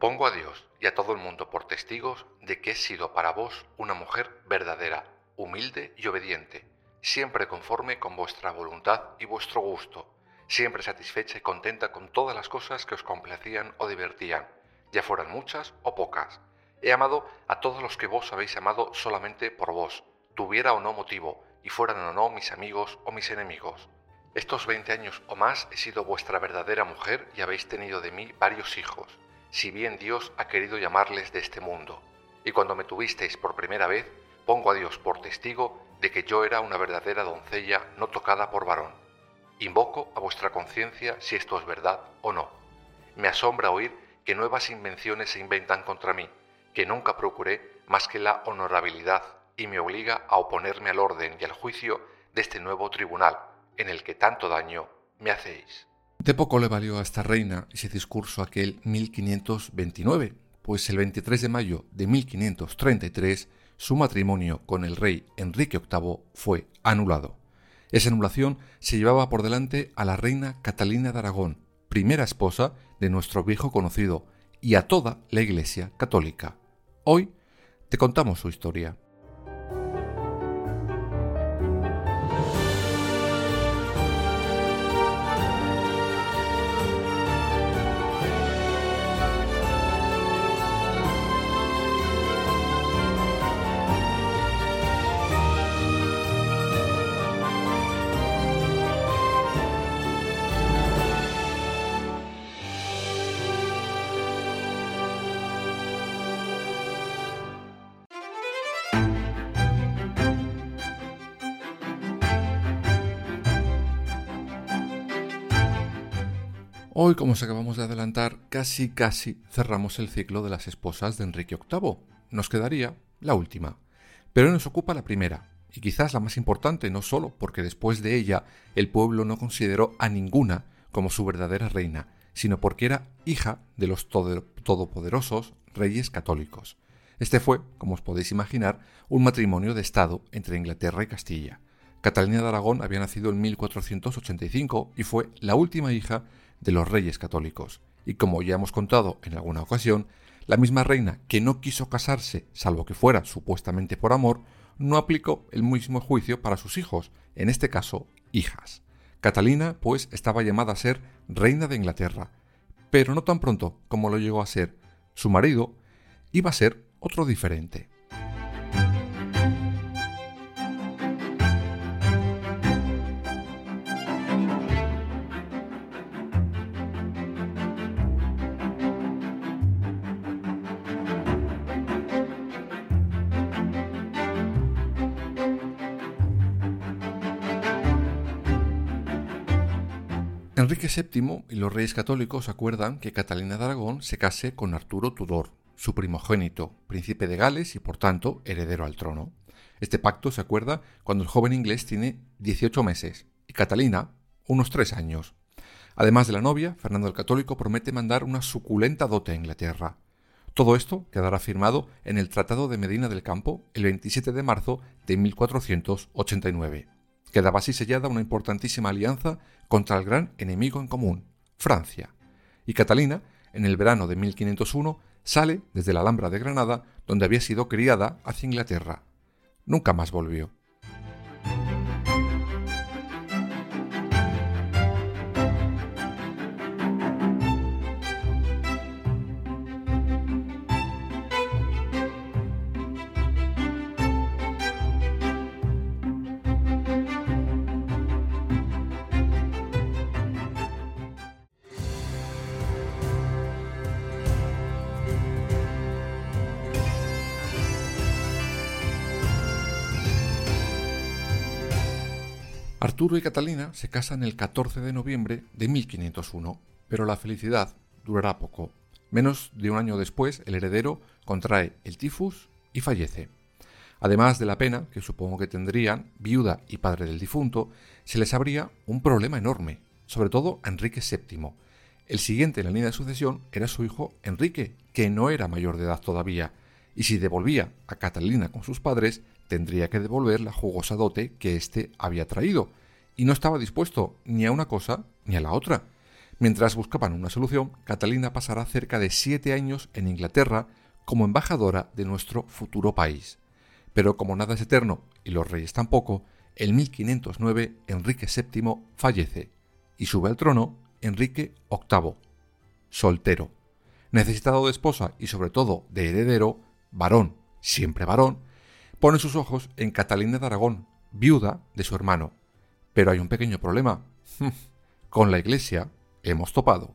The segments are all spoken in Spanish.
Pongo a Dios y a todo el mundo por testigos de que he sido para vos una mujer verdadera, humilde y obediente, siempre conforme con vuestra voluntad y vuestro gusto, siempre satisfecha y contenta con todas las cosas que os complacían o divertían, ya fueran muchas o pocas. He amado a todos los que vos habéis amado solamente por vos, tuviera o no motivo, y fueran o no mis amigos o mis enemigos. Estos veinte años o más he sido vuestra verdadera mujer y habéis tenido de mí varios hijos si bien Dios ha querido llamarles de este mundo. Y cuando me tuvisteis por primera vez, pongo a Dios por testigo de que yo era una verdadera doncella no tocada por varón. Invoco a vuestra conciencia si esto es verdad o no. Me asombra oír que nuevas invenciones se inventan contra mí, que nunca procuré más que la honorabilidad y me obliga a oponerme al orden y al juicio de este nuevo tribunal, en el que tanto daño me hacéis. De poco le valió a esta reina ese discurso aquel 1529, pues el 23 de mayo de 1533 su matrimonio con el rey Enrique VIII fue anulado. Esa anulación se llevaba por delante a la reina Catalina de Aragón, primera esposa de nuestro viejo conocido, y a toda la Iglesia católica. Hoy te contamos su historia. Hoy, como os acabamos de adelantar, casi casi cerramos el ciclo de las esposas de Enrique VIII. Nos quedaría la última. Pero nos ocupa la primera, y quizás la más importante, no solo porque después de ella el pueblo no consideró a ninguna como su verdadera reina, sino porque era hija de los todopoderosos reyes católicos. Este fue, como os podéis imaginar, un matrimonio de Estado entre Inglaterra y Castilla. Catalina de Aragón había nacido en 1485 y fue la última hija de los reyes católicos. Y como ya hemos contado en alguna ocasión, la misma reina que no quiso casarse, salvo que fuera supuestamente por amor, no aplicó el mismo juicio para sus hijos, en este caso, hijas. Catalina, pues, estaba llamada a ser reina de Inglaterra, pero no tan pronto como lo llegó a ser su marido, iba a ser otro diferente. Enrique VII y los reyes católicos acuerdan que Catalina de Aragón se case con Arturo Tudor, su primogénito, príncipe de Gales y por tanto heredero al trono. Este pacto se acuerda cuando el joven inglés tiene 18 meses y Catalina unos 3 años. Además de la novia, Fernando el Católico promete mandar una suculenta dote a Inglaterra. Todo esto quedará firmado en el Tratado de Medina del Campo el 27 de marzo de 1489. Quedaba así sellada una importantísima alianza contra el gran enemigo en común, Francia. Y Catalina, en el verano de 1501, sale desde la Alhambra de Granada, donde había sido criada, hacia Inglaterra. Nunca más volvió. Arturo y Catalina se casan el 14 de noviembre de 1501, pero la felicidad durará poco. Menos de un año después, el heredero contrae el tifus y fallece. Además de la pena que supongo que tendrían viuda y padre del difunto, se les habría un problema enorme, sobre todo a Enrique VII. El siguiente en la línea de sucesión era su hijo Enrique, que no era mayor de edad todavía, y si devolvía a Catalina con sus padres, tendría que devolver la jugosa dote que éste había traído, y no estaba dispuesto ni a una cosa ni a la otra. Mientras buscaban una solución, Catalina pasará cerca de siete años en Inglaterra como embajadora de nuestro futuro país. Pero como nada es eterno y los reyes tampoco, en 1509 Enrique VII fallece y sube al trono Enrique VIII, soltero, necesitado de esposa y sobre todo de heredero, varón, siempre varón, pone sus ojos en Catalina de Aragón, viuda de su hermano. Pero hay un pequeño problema. Con la Iglesia hemos topado.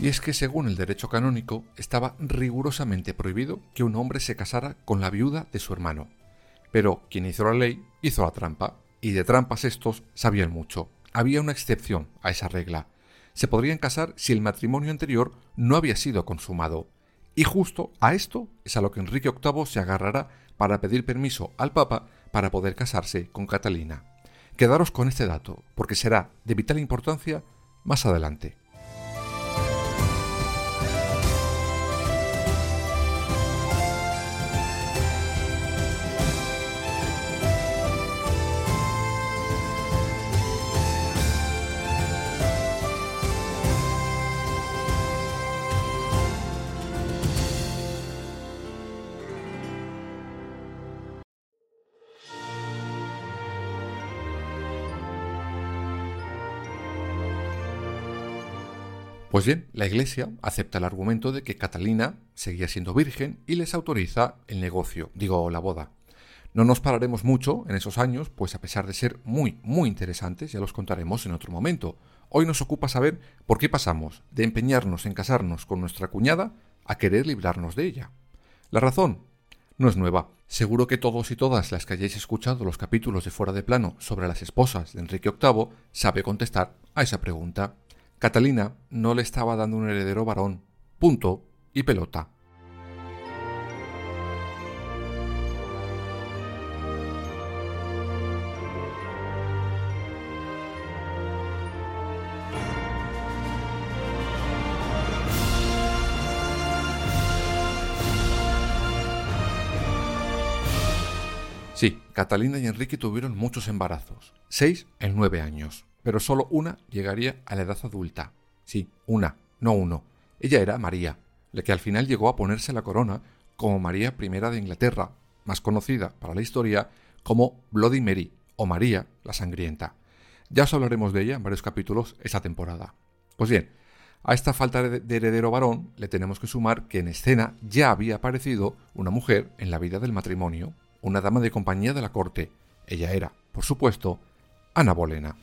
Y es que según el derecho canónico estaba rigurosamente prohibido que un hombre se casara con la viuda de su hermano. Pero quien hizo la ley hizo la trampa y de trampas estos sabían mucho. Había una excepción a esa regla. Se podrían casar si el matrimonio anterior no había sido consumado. Y justo a esto es a lo que Enrique VIII se agarrará para pedir permiso al Papa para poder casarse con Catalina. Quedaros con este dato, porque será de vital importancia más adelante. Pues bien, la Iglesia acepta el argumento de que Catalina seguía siendo virgen y les autoriza el negocio, digo, la boda. No nos pararemos mucho en esos años, pues a pesar de ser muy, muy interesantes, ya los contaremos en otro momento. Hoy nos ocupa saber por qué pasamos de empeñarnos en casarnos con nuestra cuñada a querer librarnos de ella. La razón no es nueva. Seguro que todos y todas las que hayáis escuchado los capítulos de Fuera de Plano sobre las esposas de Enrique VIII sabe contestar a esa pregunta. Catalina no le estaba dando un heredero varón. Punto y pelota. Sí, Catalina y Enrique tuvieron muchos embarazos, seis en nueve años pero solo una llegaría a la edad adulta. Sí, una, no uno. Ella era María, la que al final llegó a ponerse la corona como María I de Inglaterra, más conocida para la historia como Bloody Mary o María la Sangrienta. Ya os hablaremos de ella en varios capítulos esta temporada. Pues bien, a esta falta de heredero varón le tenemos que sumar que en escena ya había aparecido una mujer en la vida del matrimonio, una dama de compañía de la corte. Ella era, por supuesto, Ana Bolena.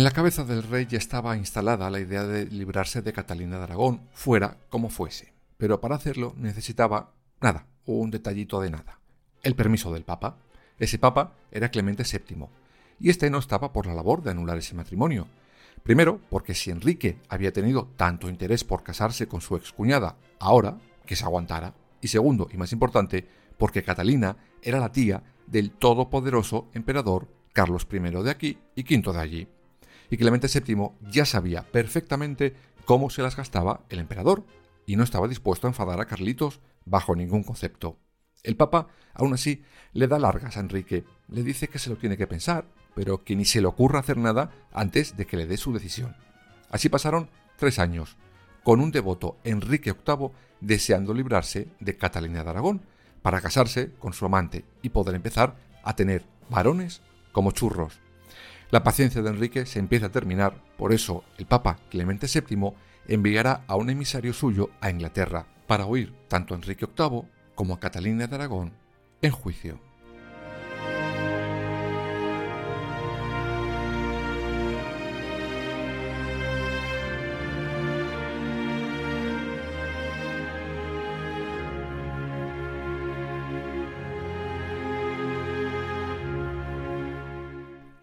En la cabeza del rey ya estaba instalada la idea de librarse de Catalina de Aragón, fuera como fuese. Pero para hacerlo necesitaba nada, un detallito de nada. El permiso del Papa. Ese Papa era Clemente VII, y este no estaba por la labor de anular ese matrimonio. Primero, porque si Enrique había tenido tanto interés por casarse con su excuñada, ahora que se aguantara. Y segundo, y más importante, porque Catalina era la tía del todopoderoso emperador Carlos I de aquí y V de allí y Clemente VII ya sabía perfectamente cómo se las gastaba el emperador y no estaba dispuesto a enfadar a Carlitos bajo ningún concepto. El Papa, aún así, le da largas a Enrique, le dice que se lo tiene que pensar, pero que ni se le ocurra hacer nada antes de que le dé su decisión. Así pasaron tres años, con un devoto Enrique VIII deseando librarse de Catalina de Aragón para casarse con su amante y poder empezar a tener varones como churros. La paciencia de Enrique se empieza a terminar, por eso el Papa Clemente VII enviará a un emisario suyo a Inglaterra para oír tanto a Enrique VIII como a Catalina de Aragón en juicio.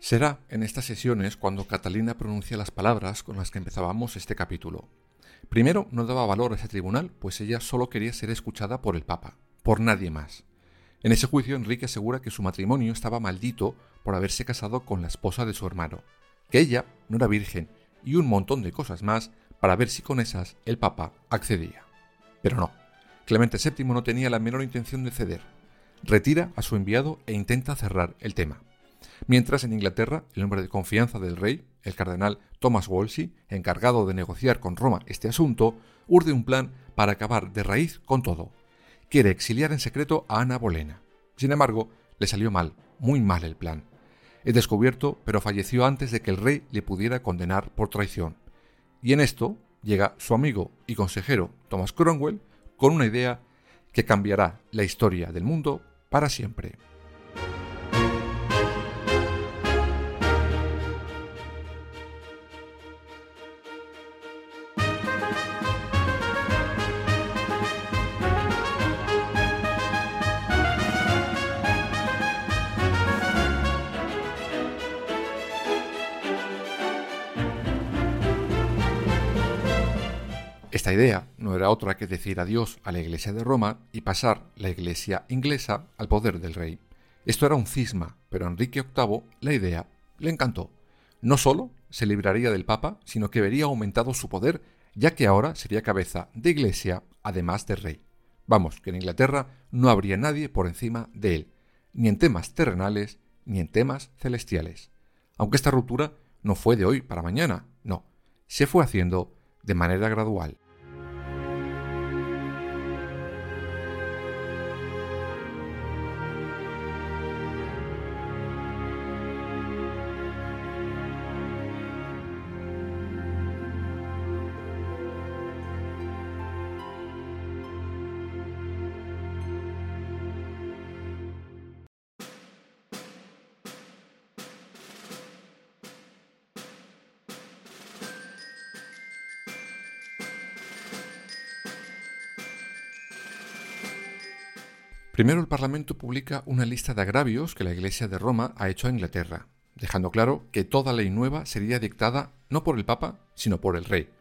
Será en estas sesiones cuando Catalina pronuncia las palabras con las que empezábamos este capítulo. Primero, no daba valor a ese tribunal, pues ella solo quería ser escuchada por el Papa, por nadie más. En ese juicio, Enrique asegura que su matrimonio estaba maldito por haberse casado con la esposa de su hermano, que ella no era virgen y un montón de cosas más para ver si con esas el Papa accedía. Pero no, Clemente VII no tenía la menor intención de ceder. Retira a su enviado e intenta cerrar el tema. Mientras en Inglaterra, el hombre de confianza del rey, el cardenal Thomas Wolsey, encargado de negociar con Roma este asunto, urde un plan para acabar de raíz con todo. Quiere exiliar en secreto a Ana Bolena. Sin embargo, le salió mal, muy mal el plan. Es descubierto, pero falleció antes de que el rey le pudiera condenar por traición. Y en esto llega su amigo y consejero Thomas Cromwell con una idea que cambiará la historia del mundo para siempre. Esta idea no era otra que decir adiós a la Iglesia de Roma y pasar la Iglesia inglesa al poder del rey. Esto era un cisma, pero a Enrique VIII la idea le encantó. No solo se libraría del Papa, sino que vería aumentado su poder, ya que ahora sería cabeza de Iglesia además de rey. Vamos, que en Inglaterra no habría nadie por encima de él, ni en temas terrenales ni en temas celestiales. Aunque esta ruptura no fue de hoy para mañana, no, se fue haciendo de manera gradual. Primero el Parlamento publica una lista de agravios que la Iglesia de Roma ha hecho a Inglaterra, dejando claro que toda ley nueva sería dictada no por el Papa, sino por el Rey.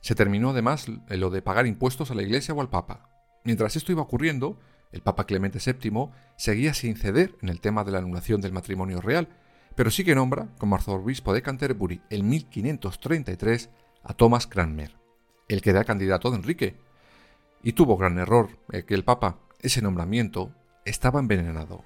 Se terminó además lo de pagar impuestos a la Iglesia o al Papa. Mientras esto iba ocurriendo, el Papa Clemente VII seguía sin ceder en el tema de la anulación del matrimonio real, pero sí que nombra como arzobispo de Canterbury en 1533 a Thomas Cranmer, el que era candidato de Enrique. Y tuvo gran error eh, que el Papa ese nombramiento estaba envenenado.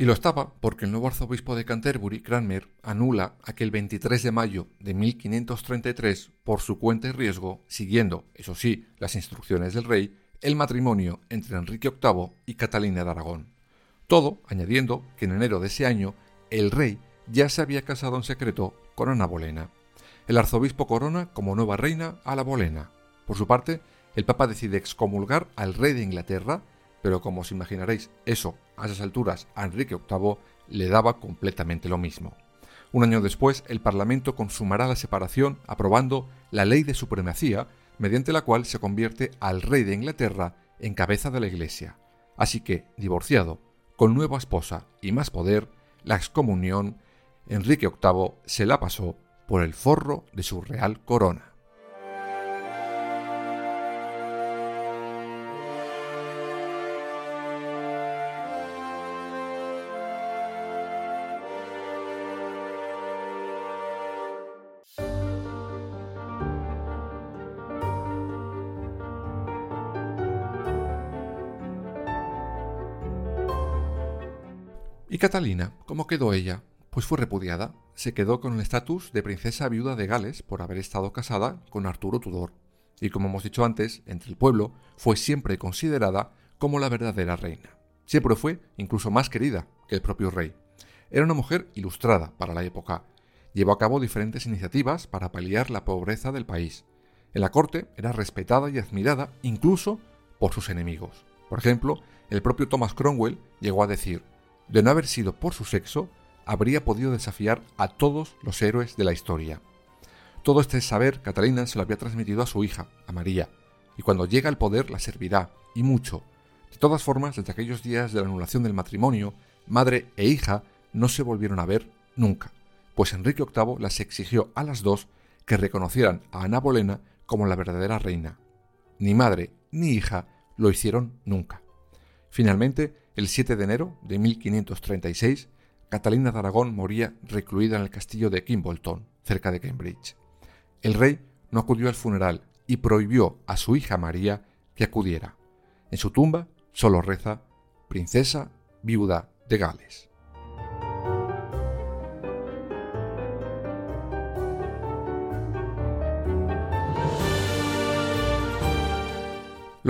Y lo estaba porque el nuevo arzobispo de Canterbury, Cranmer, anula aquel 23 de mayo de 1533 por su cuenta y riesgo, siguiendo, eso sí, las instrucciones del rey, el matrimonio entre Enrique VIII y Catalina de Aragón. Todo añadiendo que en enero de ese año el rey ya se había casado en secreto con Ana Bolena. El arzobispo corona como nueva reina a la Bolena. Por su parte, el Papa decide excomulgar al rey de Inglaterra pero como os imaginaréis, eso a esas alturas a Enrique VIII le daba completamente lo mismo. Un año después, el Parlamento consumará la separación aprobando la ley de supremacía, mediante la cual se convierte al rey de Inglaterra en cabeza de la Iglesia. Así que, divorciado, con nueva esposa y más poder, la excomunión, Enrique VIII se la pasó por el forro de su real corona. Catalina? ¿Cómo quedó ella? Pues fue repudiada. Se quedó con el estatus de princesa viuda de Gales por haber estado casada con Arturo Tudor. Y como hemos dicho antes, entre el pueblo fue siempre considerada como la verdadera reina. Siempre fue incluso más querida que el propio rey. Era una mujer ilustrada para la época. Llevó a cabo diferentes iniciativas para paliar la pobreza del país. En la corte era respetada y admirada incluso por sus enemigos. Por ejemplo, el propio Thomas Cromwell llegó a decir de no haber sido por su sexo, habría podido desafiar a todos los héroes de la historia. Todo este saber Catalina se lo había transmitido a su hija, a María, y cuando llega al poder la servirá, y mucho. De todas formas, desde aquellos días de la anulación del matrimonio, madre e hija no se volvieron a ver nunca, pues Enrique VIII las exigió a las dos que reconocieran a Ana Bolena como la verdadera reina. Ni madre ni hija lo hicieron nunca. Finalmente, el 7 de enero de 1536, Catalina de Aragón moría recluida en el castillo de Kimbolton, cerca de Cambridge. El rey no acudió al funeral y prohibió a su hija María que acudiera. En su tumba solo reza Princesa viuda de Gales.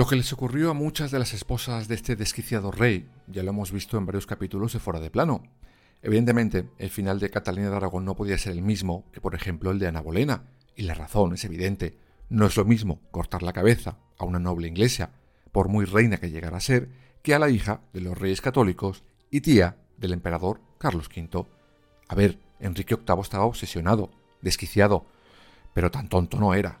Lo que les ocurrió a muchas de las esposas de este desquiciado rey, ya lo hemos visto en varios capítulos de Fuera de Plano. Evidentemente, el final de Catalina de Aragón no podía ser el mismo que, por ejemplo, el de Ana Bolena, y la razón es evidente. No es lo mismo cortar la cabeza a una noble inglesa, por muy reina que llegara a ser, que a la hija de los reyes católicos y tía del emperador Carlos V. A ver, Enrique VIII estaba obsesionado, desquiciado, pero tan tonto no era.